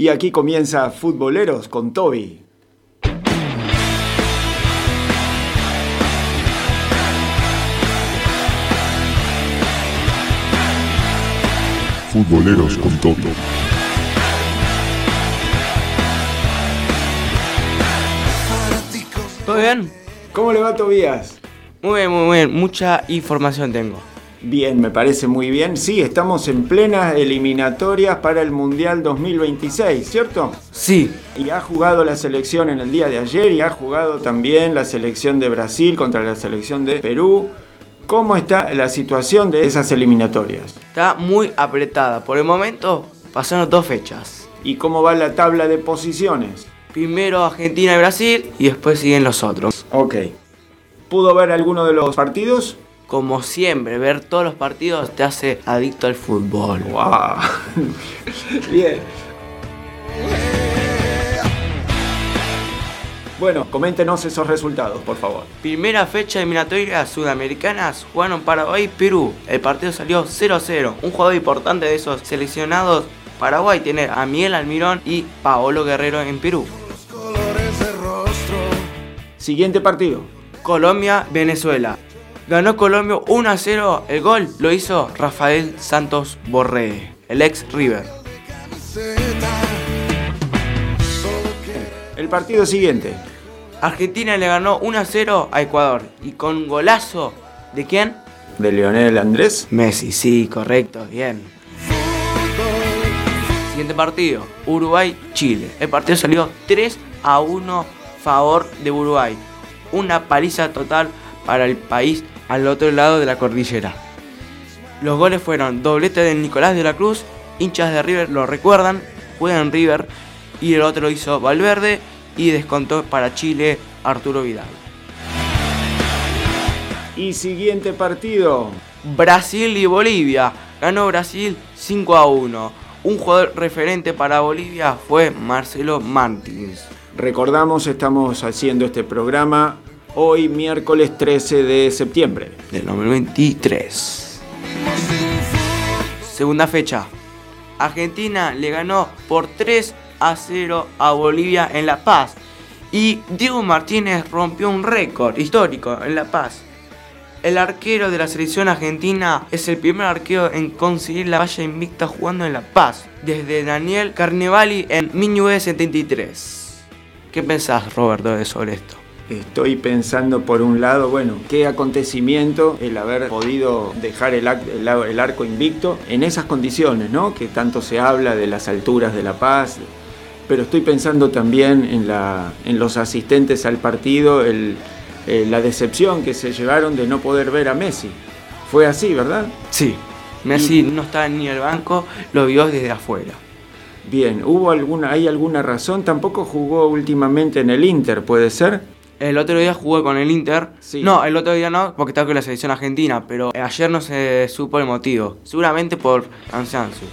Y aquí comienza Futboleros con Toby. Futboleros con Toby. ¿Todo bien? ¿Cómo le va Tobías? Muy bien, muy bien. Mucha información tengo. Bien, me parece muy bien. Sí, estamos en plenas eliminatorias para el Mundial 2026, ¿cierto? Sí, Y ha jugado la selección en el día de ayer y ha jugado también la selección de Brasil contra la selección de Perú. ¿Cómo está la situación de esas eliminatorias? está muy apretada. Por el momento pasaron dos fechas. ¿Y cómo va la tabla de posiciones? Primero Argentina y Brasil y después siguen los otros. Ok. ¿Pudo ver alguno de los partidos? Como siempre, ver todos los partidos te hace adicto al fútbol. ¡Wow! Bien. Bueno, coméntenos esos resultados, por favor. Primera fecha eliminatoria sudamericanas jugaron Paraguay y Perú. El partido salió 0-0. Un jugador importante de esos seleccionados Paraguay tiene a Miguel Almirón y Paolo Guerrero en Perú. Siguiente partido. Colombia-Venezuela. Ganó Colombia 1-0. El gol lo hizo Rafael Santos Borré, el ex River. El partido siguiente. Argentina le ganó 1-0 a Ecuador. Y con golazo. ¿De quién? De Leonel Andrés. Messi, sí, correcto, bien. Siguiente partido, Uruguay-Chile. El partido salió 3 a 1 favor de Uruguay. Una paliza total para el país al otro lado de la cordillera. Los goles fueron doblete de Nicolás de la Cruz, hinchas de River lo recuerdan, juega en River, y el otro lo hizo Valverde y descontó para Chile Arturo Vidal. Y siguiente partido. Brasil y Bolivia. Ganó Brasil 5 a 1. Un jugador referente para Bolivia fue Marcelo Martins. Recordamos, estamos haciendo este programa hoy miércoles 13 de septiembre. Del 2023. Segunda fecha. Argentina le ganó por 3 a 0 a Bolivia en La Paz. Y Diego Martínez rompió un récord histórico en La Paz. El arquero de la selección argentina es el primer arquero en conseguir la valla invicta jugando en La Paz, desde Daniel Carnevali en 1973. ¿Qué pensás, Roberto, sobre esto? Estoy pensando por un lado, bueno, qué acontecimiento el haber podido dejar el, arco invicto en esas condiciones, ¿no? Que tanto se habla de las alturas de La Paz, pero estoy pensando también en, la, en los asistentes al partido, el- eh, la decepción que se llevaron de no poder ver a Messi. Fue así, ¿verdad? Sí. Messi no estaba ni en el banco, lo vio desde afuera. Bien, ¿hubo alguna, hay alguna razón? Tampoco jugó últimamente en el Inter, ¿puede ser? El otro día jugó con el Inter. Sí. No, el otro día no, porque estaba con la selección argentina, pero ayer no se supo el motivo. Seguramente por cansancio.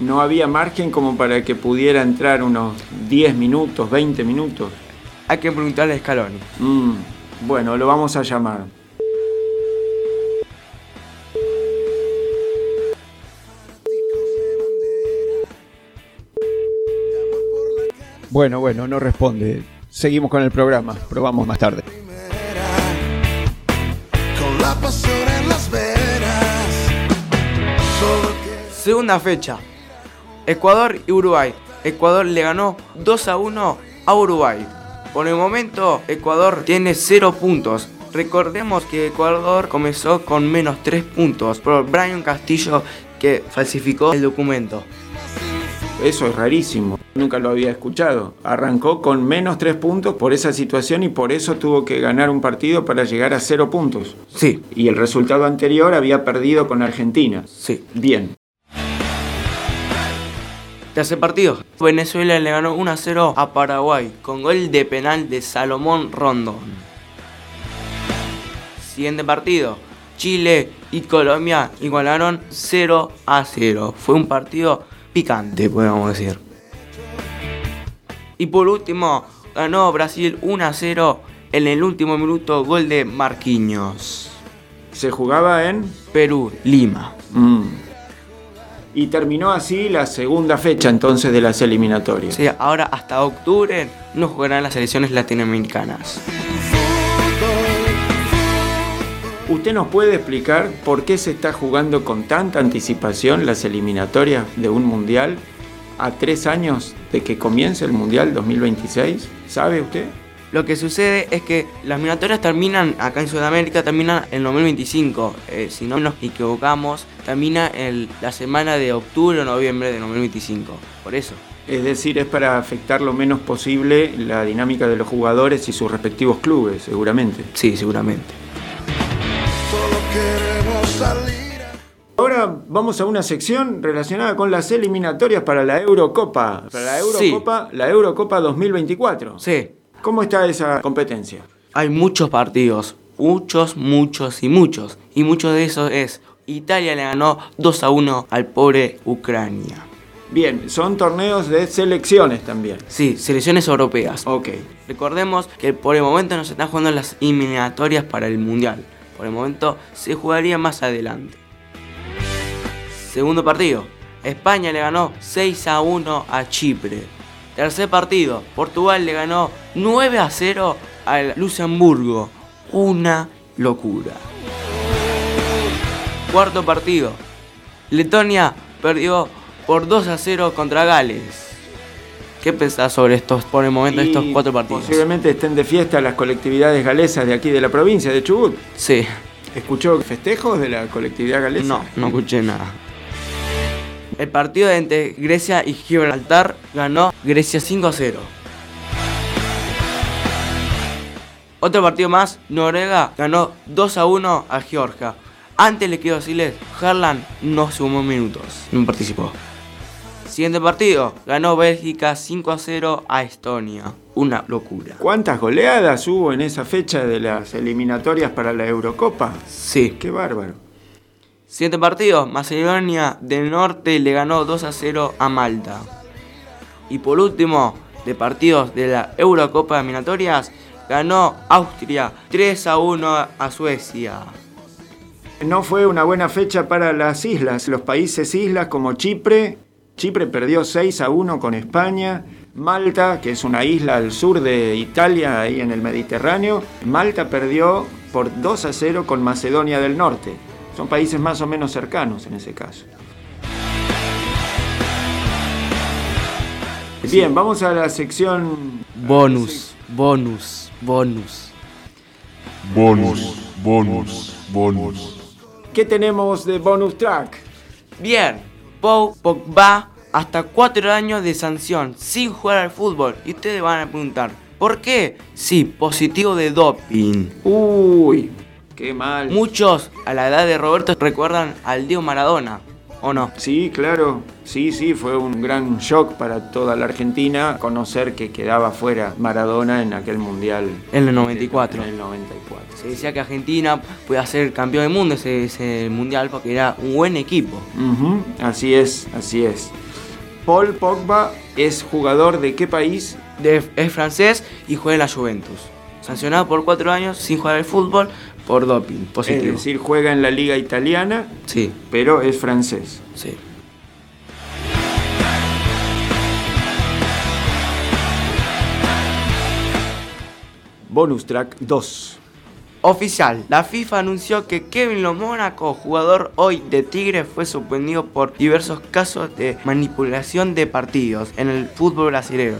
No había margen como para que pudiera entrar unos 10 minutos, 20 minutos. Hay que preguntarle a Scaloni. Mm, bueno, lo vamos a llamar. Bueno, bueno, no responde. Seguimos con el programa. Probamos más tarde. con la pasión en las venas. Solo que Segunda fecha. Ecuador y Uruguay. Ecuador le ganó 2 a 1 a Uruguay. Por el momento, Ecuador tiene 0 puntos. Recordemos que Ecuador comenzó con menos 3 puntos por Brian Castillo que falsificó el documento. Eso es rarísimo. Nunca lo había escuchado. Arrancó con menos 3 puntos por esa situación y por eso tuvo que ganar un partido para llegar a 0 puntos. Sí, Y el resultado anterior había perdido con Argentina. sí. Bien. Tercer partido. Venezuela le ganó 1 a 0 a Paraguay con gol de penal de Salomón Rondón. Siguiente partido. Chile y Colombia igualaron 0 a 0. Fue un partido picante, podemos decir. Y por último, ganó Brasil 1 a 0 en el último minuto, gol de Marquinhos. Se jugaba en... Perú, Lima. Mm. Y terminó así la segunda fecha entonces de las eliminatorias. Sí, ahora hasta octubre no jugarán las selecciones latinoamericanas. ¿Usted nos puede explicar por qué se está jugando con tanta anticipación las eliminatorias de un mundial a tres años de que comience el mundial 2026? ¿Sabe usted? Lo que sucede es que las eliminatorias terminan acá en Sudamérica, terminan en 2025. Eh, si no nos equivocamos, termina en la semana de octubre o noviembre de 2025. Por eso. Es decir, es para afectar lo menos posible la dinámica de los jugadores y sus respectivos clubes, seguramente. Sí, seguramente. Solo queremos salir. Ahora vamos a una sección relacionada con las eliminatorias para la Eurocopa. Para la Sí. Eurocopa, la Eurocopa 2024. Sí, ¿Cómo está esa competencia? hay muchos partidos. Muchos, muchos y muchos. Y muchos de esos es Italia le ganó 2 a 1 al pobre Ucrania. Bien, son torneos de selecciones también. Sí, selecciones europeas. Ok. Recordemos que por el momento no se están jugando las eliminatorias para el Mundial. Por el momento se jugaría más adelante. Segundo partido. España le ganó 6 a 1 a Chipre. Tercer partido. Portugal le ganó 9 a 0 al Luxemburgo. Una locura. Cuarto partido. Letonia perdió por 2 a 0 contra Gales. ¿Qué pensás sobre estos, por el momento, Y estos cuatro partidos? Posiblemente estén de fiesta las colectividades galesas de aquí de la provincia de Chubut. Sí. ¿Escuchó festejos de la colectividad galesa? No, no escuché nada. El partido entre Grecia y Gibraltar ganó Grecia 5 a 0. Otro partido más, Noruega ganó 2 a 1 a Georgia. Antes le quiero decirles, Harlan no sumó minutos, no participó. Siguiente partido, ganó Bélgica 5 a 0 a Estonia. Una locura. ¿Cuántas goleadas hubo en esa fecha de las eliminatorias para la Eurocopa? Sí. Qué bárbaro. Siguiente partido, Macedonia del Norte le ganó 2 a 0 a Malta. Y por último, de partidos de la Eurocopa de Eliminatorias, ganó Austria 3 a 1 a Suecia. No fue una buena fecha para las islas, los países islas como Chipre. Chipre perdió 6 a 1 con España. Malta, que es una isla al sur de Italia, ahí en el Mediterráneo. Malta perdió por 2 a 0 con Macedonia del Norte. Son países más o menos cercanos en ese caso. Bien, vamos a la sección... Bonus, bonus, bonus. Bonus, bonus, bonus. ¿Qué tenemos de bonus track? Bien, Pau Pogba hasta 4 años de sanción sin jugar al fútbol. Y ustedes van a preguntar, ¿por qué? Sí, positivo de doping. Uy, qué mal. Muchos a la edad de Roberto recuerdan al Diego Maradona, ¿o no? Sí, claro. Sí, sí, fue un gran shock para toda la Argentina conocer que quedaba fuera Maradona en aquel mundial. En el 94. En el 94. Se decía que Argentina podía ser campeón del mundo ese, ese mundial porque era un buen equipo. Así es, así es. Paul Pogba es jugador de qué país? De- es francés y juega en la Juventus. Sancionado por cuatro años sin jugar al fútbol por doping Es positivo. decir, juega en la liga italiana, Sí, pero es francés. sí. Bonus track 2. Oficial, la FIFA anunció que Kevin Lo Mónaco, jugador hoy de Tigre, fue suspendido por diversos casos de manipulación de partidos en el fútbol brasileño.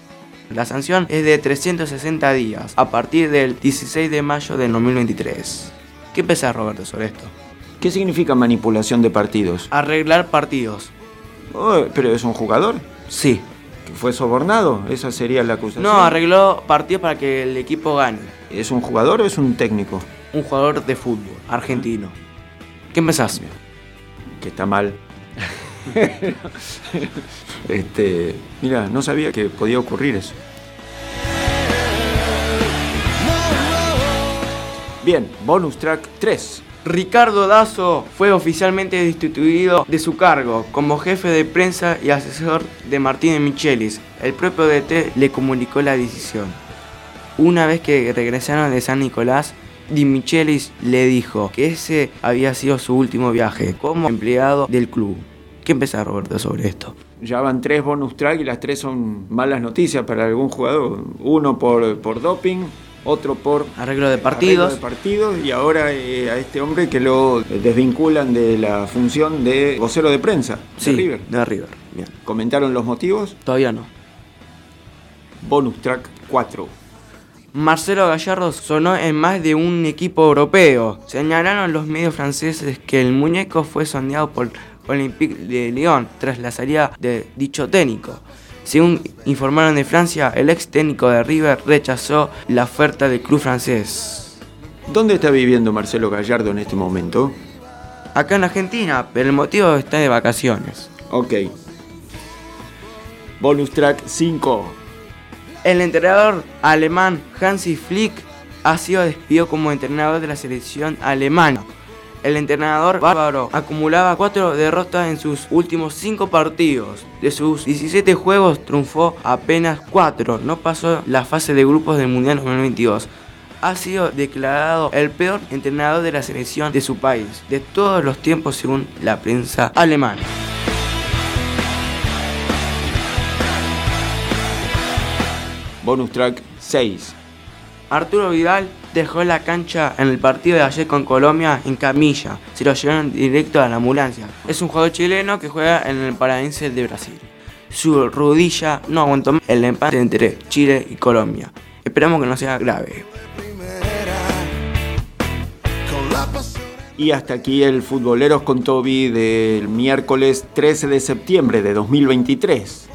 La sanción es de 360 días a partir del 16 de mayo de 2023. ¿Qué pensás, Roberto, sobre esto? ¿Qué significa manipulación de partidos? Arreglar partidos. Oh, pero es un jugador Sí. que fue sobornado, esa sería la acusación. No, arregló partidos para que el equipo gane. ¿Es un jugador o es un técnico? Un jugador de fútbol argentino. ¿Qué pensás? que está mal. este, mira, no sabía que podía ocurrir eso. Bien, bonus track 3. Ricardo Dazo fue oficialmente destituido de su cargo como jefe de prensa y asesor de Martínez Michelis. El propio DT le comunicó la decisión. Una vez que regresaron de San Nicolás, Di Michelis le dijo que ese había sido su último viaje como empleado del club. ¿Qué empezar, Roberto, sobre esto? Ya van tres bonus track y las tres son malas noticias para algún jugador. Uno por, por doping, otro por Arreglo de partidos. arreglo de partidos y ahora eh, a este hombre que lo desvinculan de la función de vocero de prensa de sí, River. de River. Bien. ¿Comentaron los motivos? Todavía no. Bonus track 4. Marcelo Gallardo sonó en más de un equipo europeo. Señalaron los medios franceses que el muñeco fue sondeado por Olympique de Lyon tras la salida de dicho técnico. Según informaron de Francia, el ex técnico de River rechazó la oferta del club francés. ¿Dónde está viviendo Marcelo Gallardo en este momento? Acá en Argentina, pero el motivo está de vacaciones. Ok. Bonus track 5. El entrenador alemán Hansi Flick ha sido despedido como entrenador de la selección alemana. El entrenador bárbaro acumulaba cuatro derrotas en sus últimos cinco partidos. De sus 17 juegos triunfó apenas 4. No pasó la fase de grupos del Mundial 2022. Ha sido declarado el peor entrenador de la selección de su país de todos los tiempos según la prensa alemana. Bonus track 6. Arturo Vidal dejó la cancha en el partido de ayer con Colombia en camilla. Se lo llevaron directo a la ambulancia. Es un jugador chileno que juega en el Paranaense de Brasil. Su rodilla no aguantó más el empate entre Chile y Colombia. Esperamos que no sea grave. Y hasta aquí el Futboleros con Toby del miércoles 13 de septiembre de 2023.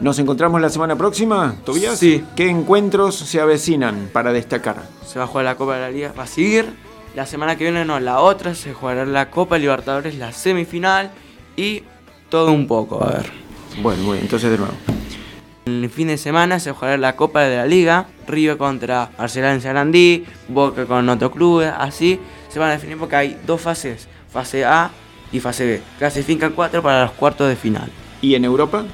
¿Nos encontramos la semana próxima, Tobías? Sí. ¿Qué encuentros se avecinan para destacar? Se va a jugar la Copa de la Liga, va a seguir. La semana que viene no, la otra se jugará la Copa Libertadores, la semifinal y todo un poco, a ver. Bueno, bien, entonces de nuevo. El fin de semana se jugará la Copa de la Liga, River contra Barcelona en Sarandí, Boca con otro club, así se van a definir porque hay dos fases, fase A y fase B. Clasifican cuatro para los cuartos de final. ¿Y en Europa?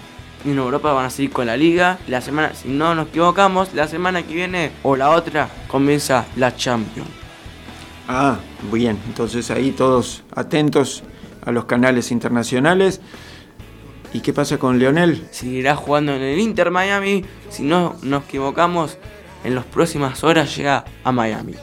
Y en Europa van a seguir con la Liga. La semana, si no nos equivocamos, la semana que viene o la otra comienza la Champions. Ah, bien, entonces ahí todos atentos a los canales internacionales. ¿Y qué pasa con Leonel? Seguirá jugando en el Inter Miami. Si no nos equivocamos, en las próximas horas llega a Miami.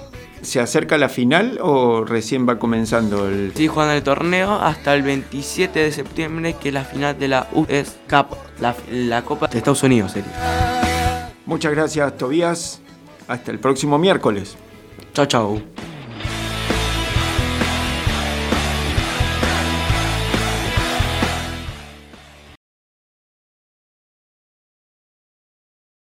¿Se acerca la final o recién va comenzando el... Sigue jugando el torneo hasta el 27 de septiembre, que es la final de la US Cup, la, la Copa de Estados Unidos sería. Muchas gracias, Tobías. Hasta el próximo miércoles. Chao, chao.